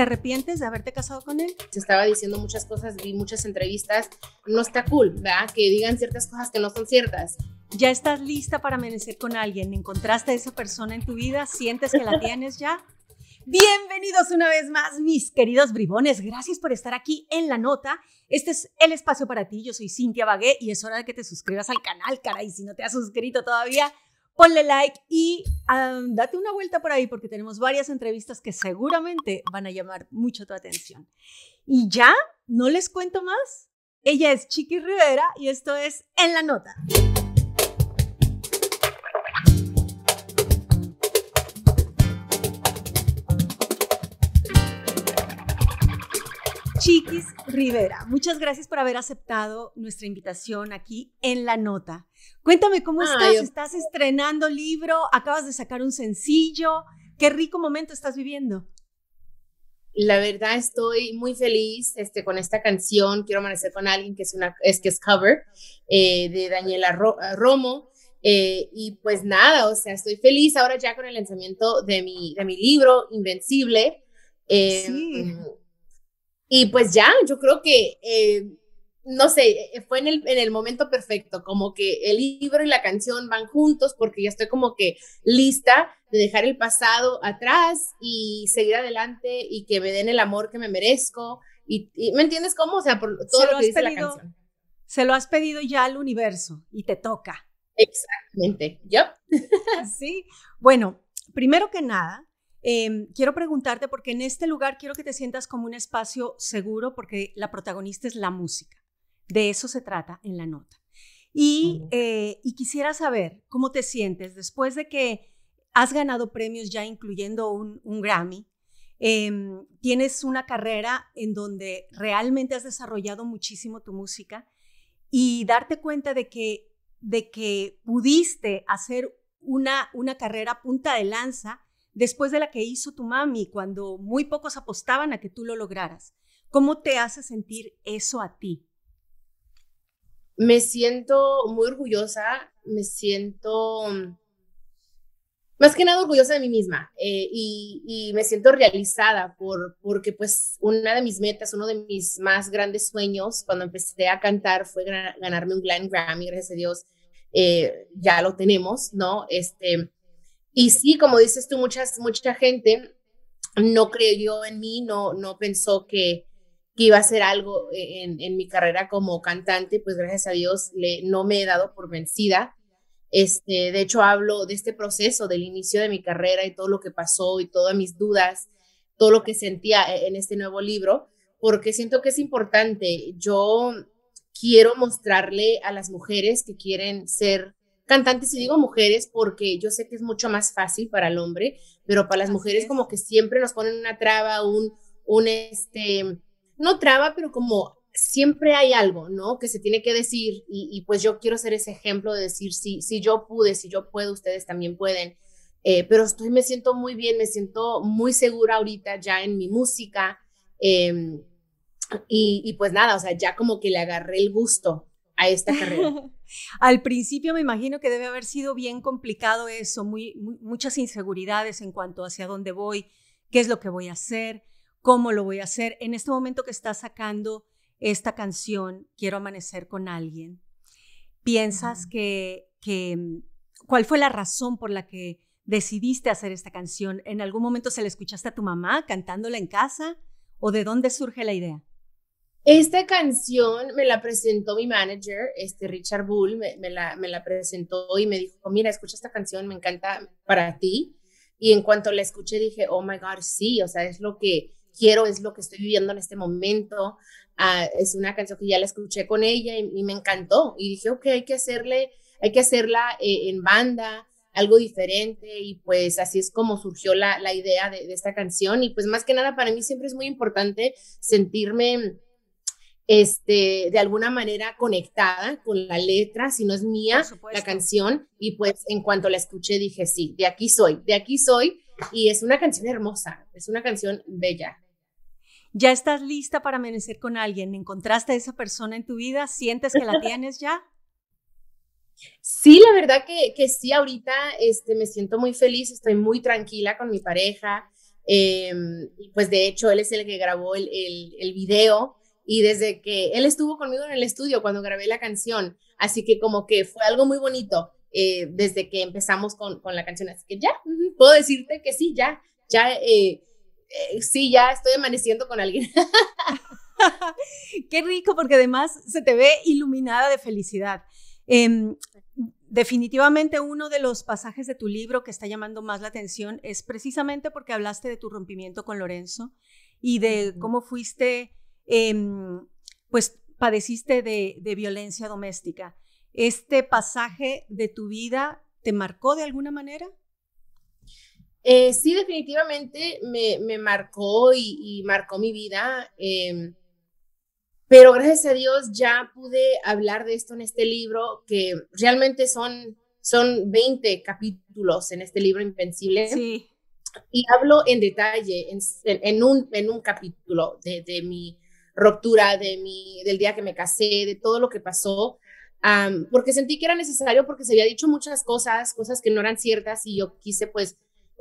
¿Te arrepientes de haberte casado con él? Se estaba diciendo muchas cosas, vi muchas entrevistas. No está cool, ¿verdad? Que digan ciertas cosas que no son ciertas. ¿Ya estás lista para amanecer con alguien? ¿Encontraste a esa persona en tu vida? ¿Sientes que la tienes ya? Bienvenidos una vez más, mis queridos bribones. Gracias por estar aquí en la nota. Este es el espacio para ti. Yo soy Cintia Bagué y es hora de que te suscribas al canal, caray. Si no te has suscrito todavía, ponle like y date una vuelta por ahí porque tenemos varias entrevistas que seguramente van a llamar mucho tu atención. Y ya, no les cuento más. Ella es Chiqui Rivera y esto es En la Nota. Chiquis Rivera, muchas gracias por haber aceptado nuestra invitación aquí en La Nota. Cuéntame cómo estás, estás estrenando libro, acabas de sacar un sencillo, qué rico momento estás viviendo. La verdad estoy muy feliz este, con esta canción, Quiero amanecer con alguien, que es, una, es, que es cover eh, de Daniela Romo. Eh, y pues nada, o sea, estoy feliz ahora ya con el lanzamiento de mi, de mi libro, Invencible. Eh, sí y pues ya, yo creo que, eh, no sé, eh, fue en el, en el momento perfecto, como que el libro y la canción van juntos porque ya estoy como que lista de dejar el pasado atrás y seguir adelante y que me den el amor que me merezco. Y, ¿Me entiendes cómo? O sea, por todo lo, que dice la canción. Se lo has pedido ya al universo y te toca. Exactamente, ¿ya? sí, bueno, primero que nada, Em, quiero preguntarte porque en este lugar quiero que te sientas como un espacio seguro porque la protagonista es la música. De eso se trata en la nota. Y, eh, quisiera saber cómo te sientes después de que has ganado premios ya incluyendo un, Grammy. Em, tienes una carrera en donde realmente has desarrollado muchísimo tu música y darte cuenta de que, de que pudiste hacer una, una carrera punta de lanza después de la que hizo tu mami cuando muy pocos apostaban a que tú lo lograras. ¿Cómo te hace sentir eso a ti? Me siento muy orgullosa, me siento más que nada orgullosa de mí misma eh, y, me siento realizada por, porque pues una de mis metas, uno de mis más grandes sueños cuando empecé a cantar fue ganarme un Grammy, gracias a Dios, eh, ya lo tenemos, ¿no? Este, y sí, como dices tú, muchas, mucha gente no creyó en mí, no, no pensó que, que iba a hacer algo en, en, mi carrera como cantante, pues gracias a Dios le, no me he dado por vencida. Este, de hecho, hablo de este proceso, del inicio de mi carrera y todo lo que pasó y todas mis dudas, todo lo que sentía e, en este nuevo libro, porque siento que es importante. Yo quiero mostrarle a las mujeres que quieren ser cantantes, y digo mujeres porque yo sé que es mucho más fácil para el hombre, pero para las mujeres como que siempre nos ponen una traba, un, un, este, no traba, pero como siempre hay algo, ¿no? Que se tiene que decir y, pues yo quiero ser ese ejemplo de decir, si, si yo pude, si yo puedo, ustedes también pueden. Eh, pero estoy, me siento muy bien, me siento muy segura ahorita ya en mi música. Em, y, y, pues nada, o sea, ya como que le agarré el gusto a esta carrera. Al principio me imagino que debe haber sido bien complicado eso, muy, muchas inseguridades en cuanto hacia dónde voy, qué es lo que voy a hacer, cómo lo voy a hacer. En este momento que estás sacando esta canción, Quiero amanecer con alguien, ¿piensas que, que, mm, cuál fue la razón por la que decidiste hacer esta canción? ¿En algún momento se la escuchaste a tu mamá cantándola en casa? ¿O de dónde surge la idea? Esta canción me la presentó mi manager, este Richard Bull, me, la, presentó y me dijo, mira, escucha esta canción, me encanta para ti. Y en cuanto la escuché dije, oh my God, sí, o sea, es lo que quiero, es lo que estoy viviendo en este momento. Ah, es una canción que ya la escuché con ella y, me encantó. Y dije, ok, hay que hacerle, hay que hacerla eh, en banda, algo diferente. Y pues así es como surgió la, idea de, de esta canción. Y pues más que nada, para mí siempre es muy importante sentirme este, de alguna manera conectada con la letra, si no es mía la canción, y pues en cuanto la escuché dije, sí, de aquí soy, de aquí soy, y es una canción hermosa, es una canción bella. ¿Ya estás lista para amanecer con alguien? ¿Encontraste a esa persona en tu vida? ¿Sientes que la tienes ya? Sí, la verdad que, que sí, ahorita este, me siento muy feliz, estoy muy tranquila con mi pareja, Em, pues de hecho, él es el que grabó el, el, el video y desde que él estuvo conmigo en el estudio cuando grabé la canción, así que como que fue algo muy bonito eh, desde que empezamos con, con, la canción, así que ya, puedo decirte que sí, ya, ya, eh, eh, sí, ya estoy amaneciendo con alguien. Qué rico, porque además se te ve iluminada de felicidad. Em, definitivamente uno de los pasajes de tu libro que está llamando más la atención es precisamente porque hablaste de tu rompimiento con Lorenzo y de cómo fuiste Em, pues padeciste de, violencia doméstica. ¿Este pasaje de tu vida te marcó de alguna manera? Eh, sí, definitivamente me, marcó y, marcó mi vida. Em, pero gracias a Dios ya pude hablar de esto en este libro, que realmente son, son 20 capítulos en este libro Invencible. Sí. Y hablo en detalle en, un, en un capítulo de, de mi ruptura, de mi, del día que me casé, de todo lo que pasó, porque sentí que era necesario porque se había dicho muchas cosas, cosas que no eran ciertas y yo quise pues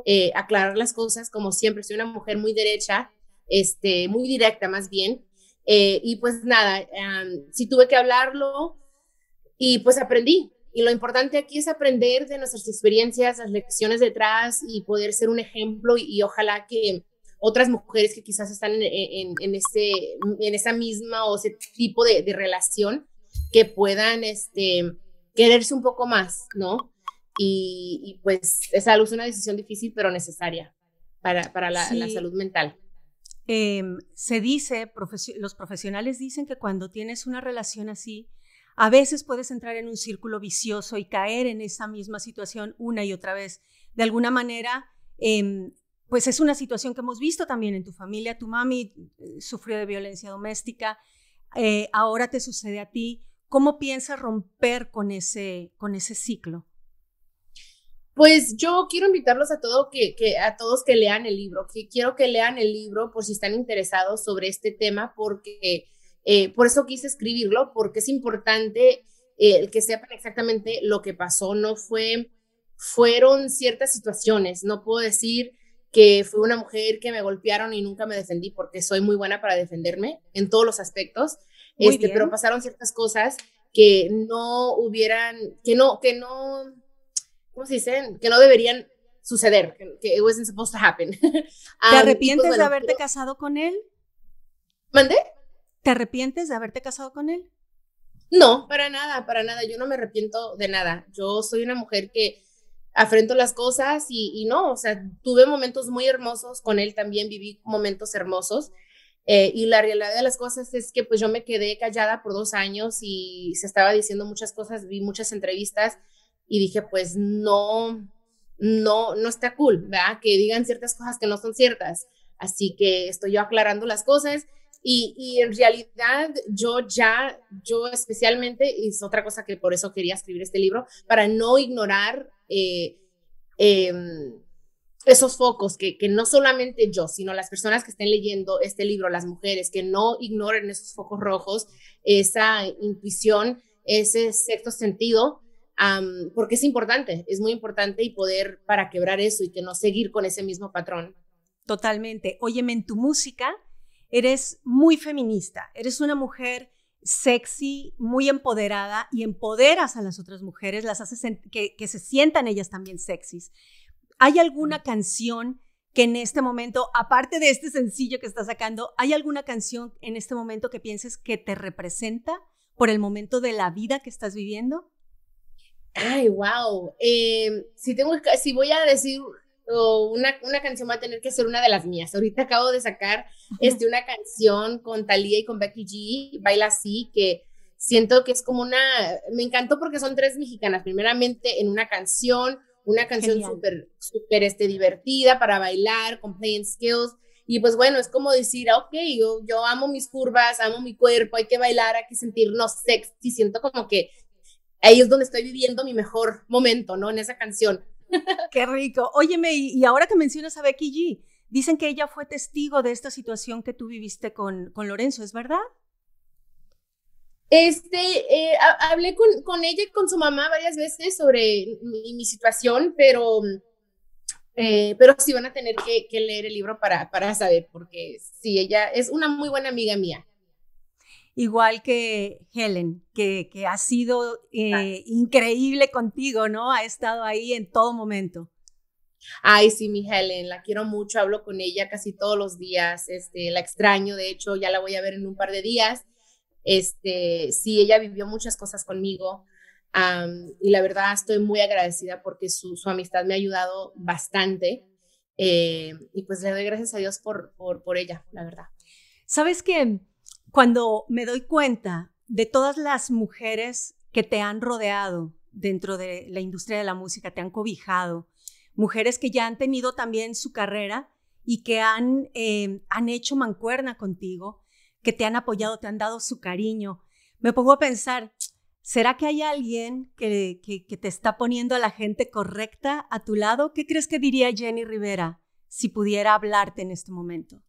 eh, aclarar las cosas como siempre, soy una mujer muy derecha, este, muy directa más bien, eh, y pues nada, sí tuve que hablarlo y pues aprendí. Y lo importante aquí es aprender de nuestras experiencias, las lecciones detrás y poder ser un ejemplo y ojalá que otras mujeres que quizás están en, en, este, en esa misma o ese tipo de, relación que puedan este, quererse un poco más, ¿no? Y, pues esa es una decisión difícil pero necesaria para, para la, salud mental. Em, se dice, los profesionales dicen que cuando tienes una relación así, a veces puedes entrar en un círculo vicioso y caer en esa misma situación una y otra vez. De alguna manera, eh, pues es una situación que hemos visto también en tu familia. Tu mami eh, sufrió de violencia doméstica, eh, ahora te sucede a ti. ¿Cómo piensas romper con ese, con ese ciclo? Pues yo quiero invitarlos a, que, a todos que lean el libro, que quiero que lean el libro por si están interesados sobre este tema, porque eh, por eso quise escribirlo, porque es importante que sepan exactamente lo que pasó. No fue, fueron ciertas situaciones, no puedo decir que fue una mujer que me golpearon y nunca me defendí porque soy muy buena para defenderme en todos los aspectos, este, pero pasaron ciertas cosas que no hubieran, que no, que no, ¿cómo se dice? Que no deberían suceder, que, it wasn't supposed to happen. ¿Te pues, arrepientes de haberte casado con él? ¿Mandé? ¿Te arrepientes de haberte casado con él? No, para nada, para nada. Yo no me arrepiento de nada. Yo soy una mujer que afrento las cosas y, no, o sea, tuve momentos muy hermosos con él también, viví momentos hermosos. Eh, y la realidad de las cosas es que pues yo me quedé callada por dos años y se estaba diciendo muchas cosas, vi muchas entrevistas y dije pues no, no, no está cool, ¿verdad? Que digan ciertas cosas que no son ciertas. Así que estoy yo aclarando las cosas y, y, en realidad yo ya, yo especialmente, y es otra cosa que por eso quería escribir este libro, para no ignorar eh, em, esos focos, que, que, no solamente yo, sino las personas que estén leyendo este libro, las mujeres, que no ignoren esos focos rojos, esa intuición, ese sexto sentido, porque es importante, es muy importante y poder para quebrar eso y que no seguir con ese mismo patrón. Totalmente. Óyeme, en tu música eres muy feminista, eres una mujer sexy, muy empoderada y empoderas a las otras mujeres, las haces que, que, se sientan ellas también sexys. ¿Hay alguna canción que en este momento, aparte de este sencillo que estás sacando, hay alguna canción en este momento que pienses que te representa por el momento de la vida que estás viviendo? Ay, wow. Eh, si, tengo, si voy a decir una, una, canción va a tener que ser una de las mías. Ahorita acabo de sacar este, una canción con Thalía y con Becky G, Baila Así, que siento que es como una, me encantó porque son tres mexicanas, primeramente en una canción, una canción súper, súper este, divertida para bailar, con playing skills. Y pues bueno, es como decir, ok, yo, yo amo mis curvas, amo mi cuerpo, hay que bailar, hay que sentirnos sexy. Siento como que ahí es donde estoy viviendo mi mejor momento, ¿no? En esa canción. Qué rico. Óyeme, y, ahora que mencionas a Becky G, dicen que ella fue testigo de esta situación que tú viviste con, con Lorenzo, ¿es verdad? Este, eh, hablé con, con, ella y con su mamá varias veces sobre mi, situación, pero Eh, pero sí van a tener que, leer el libro para, para saber, porque sí, ella es una muy buena amiga mía. Igual que Helen, que, que ha sido eh, increíble contigo, ¿no? Ha estado ahí en todo momento. Ay, sí, mi Helen, la quiero mucho, hablo con ella casi todos los días, este, la extraño, de hecho, ya la voy a ver en un par de días. Este, sí, ella vivió muchas cosas conmigo y la verdad estoy muy agradecida porque su, su amistad me ha ayudado bastante eh, y pues le doy gracias a Dios por, por, por ella, la verdad. Sabes que cuando me doy cuenta de todas las mujeres que te han rodeado dentro de la industria de la música, te han cobijado, mujeres que ya han tenido también su carrera y que han, eh, han hecho mancuerna contigo, que te han apoyado, te han dado su cariño. Me pongo a pensar, ¿será que hay alguien que, que, te está poniendo a la gente correcta a tu lado? ¿Qué crees que diría Jenny Rivera si pudiera hablarte en este momento?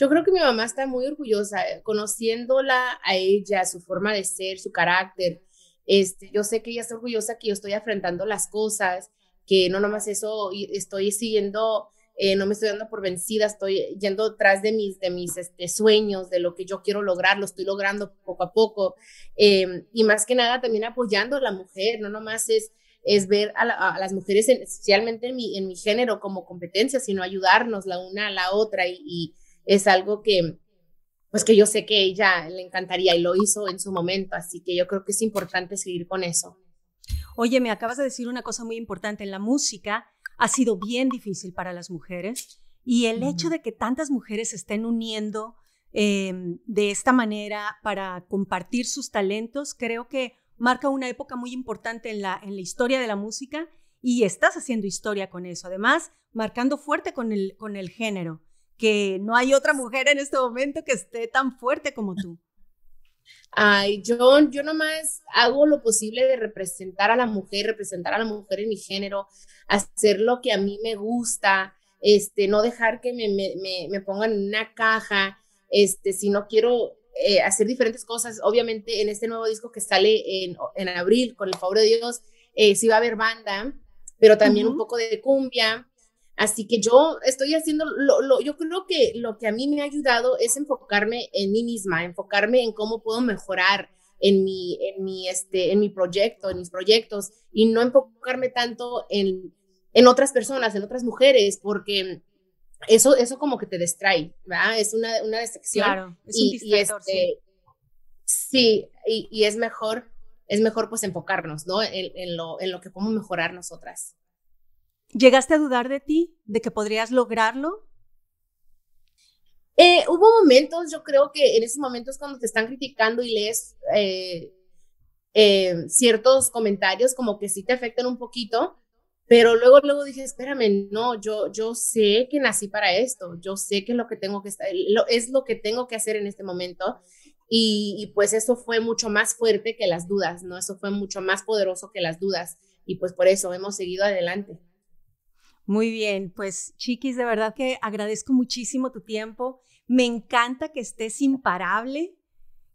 Yo creo que mi mamá está muy orgullosa, eh, conociéndola a ella, su forma de ser, su carácter. Este, yo sé que ella está orgullosa que yo estoy afrontando las cosas, que no nomás eso, estoy siguiendo, eh, no me estoy dando por vencida, estoy yendo detrás de mis, de mis este, sueños, de lo que yo quiero lograr, lo estoy logrando poco a poco. Em, y más que nada también apoyando a la mujer, no nomás es, es ver a, las mujeres, especialmente en mi, en mi género, como competencia, sino ayudarnos la una a la otra y, y es algo que, pues que yo sé que ella le encantaría y lo hizo en su momento, así que yo creo que es importante seguir con eso. Oye, me acabas de decir una cosa muy importante. En la música ha sido bien difícil para las mujeres y el hecho de que tantas mujeres se estén uniendo em, de esta manera para compartir sus talentos, creo que marca una época muy importante en la, en la historia de la música y estás haciendo historia con eso. Además, marcando fuerte con el, con el género, que no hay otra mujer en este momento que esté tan fuerte como tú. Ay, yo, yo nomás hago lo posible de representar a la mujer, representar a la mujer en mi género, hacer lo que a mí me gusta, este, no dejar que me, me, me, pongan en una caja, este, si no quiero eh, hacer diferentes cosas, obviamente en este nuevo disco que sale en, en abril, con el favor de Dios, eh, sí va a haber banda, pero también un poco de cumbia, Así que yo estoy haciendo, lo, yo creo que lo que a mí me ha ayudado es enfocarme en mí misma, enfocarme en cómo puedo mejorar en mi, en mi, este, en mi proyecto, en mis proyectos, y no enfocarme tanto en, en otras personas, en otras mujeres, porque eso, eso como que te distrae, ¿verdad? Es una, una distracción. Claro, es un y, este, sí. y, y, es mejor, es mejor pues enfocarnos, ¿no? En, en, lo, en lo que podemos mejorar nosotras. ¿Llegaste a dudar de ti, de que podrías lograrlo? Eh, hubo momentos, yo creo que en esos momentos cuando te están criticando y lees eh, eh, ciertos comentarios como que sí te afectan un poquito, pero luego, luego dije, espérame, no, yo, yo sé que nací para esto, yo sé que lo que tengo que, lo, es lo que tengo que hacer en este momento. Y, y, pues eso fue mucho más fuerte que las dudas, ¿no? Eso fue mucho más poderoso que las dudas. Y pues por eso hemos seguido adelante. Muy bien, pues Chiquis, de verdad que agradezco muchísimo tu tiempo. Me encanta que estés imparable,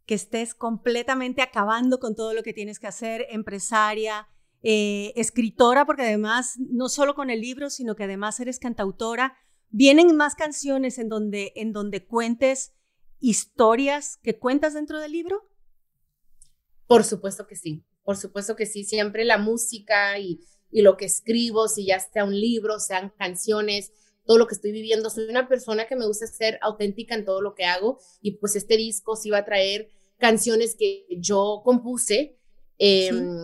que estés completamente acabando con todo lo que tienes que hacer, empresaria, eh, escritora, porque además no solo con el libro, sino que además eres cantautora. ¿Vienen más canciones en donde, en donde cuentes historias que cuentas dentro del libro? Por supuesto que sí, por supuesto que sí. Siempre la música y y lo que escribo, si ya sea un libro, sean canciones, todo lo que estoy viviendo. Soy una persona que me gusta ser auténtica en todo lo que hago y pues este disco sí va a traer canciones que yo compuse em,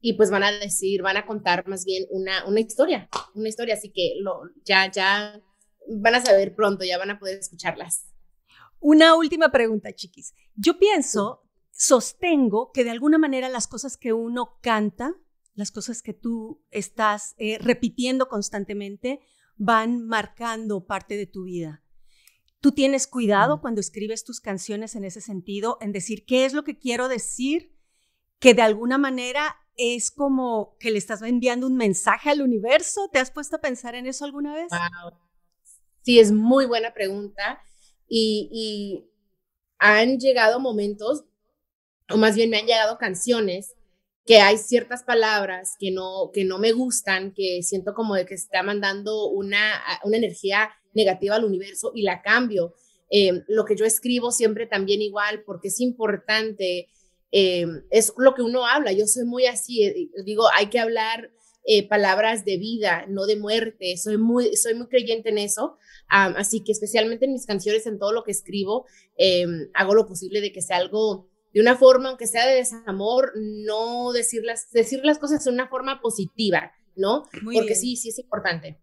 y pues van a decir, van a contar más bien una, una historia, una historia, así que lo, ya, ya van a saber pronto, ya van a poder escucharlas. Una última pregunta, chiquis. Yo pienso, sostengo que de alguna manera las cosas que uno canta las cosas que tú estás eh, repitiendo constantemente van marcando parte de tu vida. Tú tienes cuidado cuando escribes tus canciones en ese sentido, en decir qué es lo que quiero decir, que de alguna manera es como que le estás enviando un mensaje al universo. ¿Te has puesto a pensar en eso alguna vez? Sí, es muy buena pregunta. Y, y han llegado momentos, o más bien me han llegado canciones que hay ciertas palabras que no, que no me gustan, que siento como de que está mandando una, una energía negativa al universo y la cambio. Eh, lo que yo escribo siempre también igual, porque es importante, eh, es lo que uno habla. Yo soy muy así, eh, digo, hay que hablar palabras de vida, no de muerte. Soy muy, soy muy creyente en eso. así que especialmente en mis canciones, en todo lo que escribo, hago lo posible de que sea algo de una forma, aunque sea de desamor, no decir las, decir las cosas de una forma positiva, ¿no? Porque sí, sí es importante.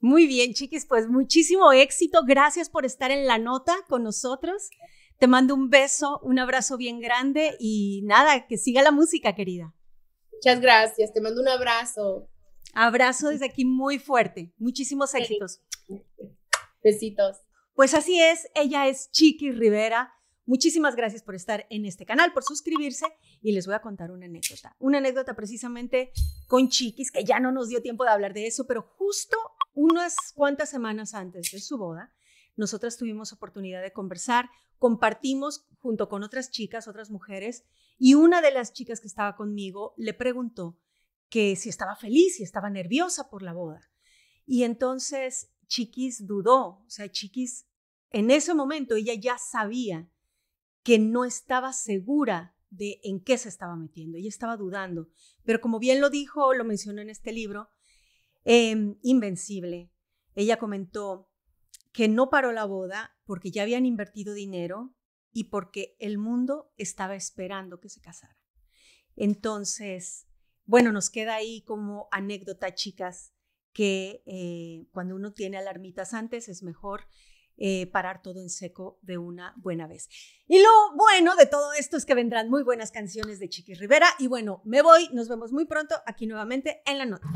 Muy bien, chiquis, pues muchísimo éxito. Gracias por estar en la nota con nosotros. Te mando un beso, un abrazo bien grande y nada, que siga la música, querida. Muchas gracias, te mando un abrazo. Abrazo desde aquí muy fuerte. Muchísimos éxitos. Besitos. Pues así es, ella es Chiqui Rivera. Muchísimas gracias por estar en este canal, por suscribirse y les voy a contar una anécdota. Una anécdota precisamente con Chiquis, que ya no nos dio tiempo de hablar de eso, pero justo unas cuantas semanas antes de su boda, nosotras tuvimos oportunidad de conversar, compartimos junto con otras chicas, otras mujeres, y una de las chicas que estaba conmigo le preguntó que si estaba feliz, si estaba nerviosa por la boda. Y entonces Chiquis dudó, o sea, Chiquis en ese momento ella ya sabía que no estaba segura de en qué se estaba metiendo, ella estaba dudando, pero como bien lo dijo, lo mencionó en este libro, em, Invencible, ella comentó que no paró la boda porque ya habían invertido dinero y porque el mundo estaba esperando que se casara. Entonces, bueno, nos queda ahí como anécdota, chicas, que eh, cuando uno tiene alarmitas antes es mejor eh, parar todo en seco de una buena vez. Y lo bueno de todo esto es que vendrán muy buenas canciones de Chiqui Rivera. Y bueno, me voy, nos vemos muy pronto aquí nuevamente en la nota.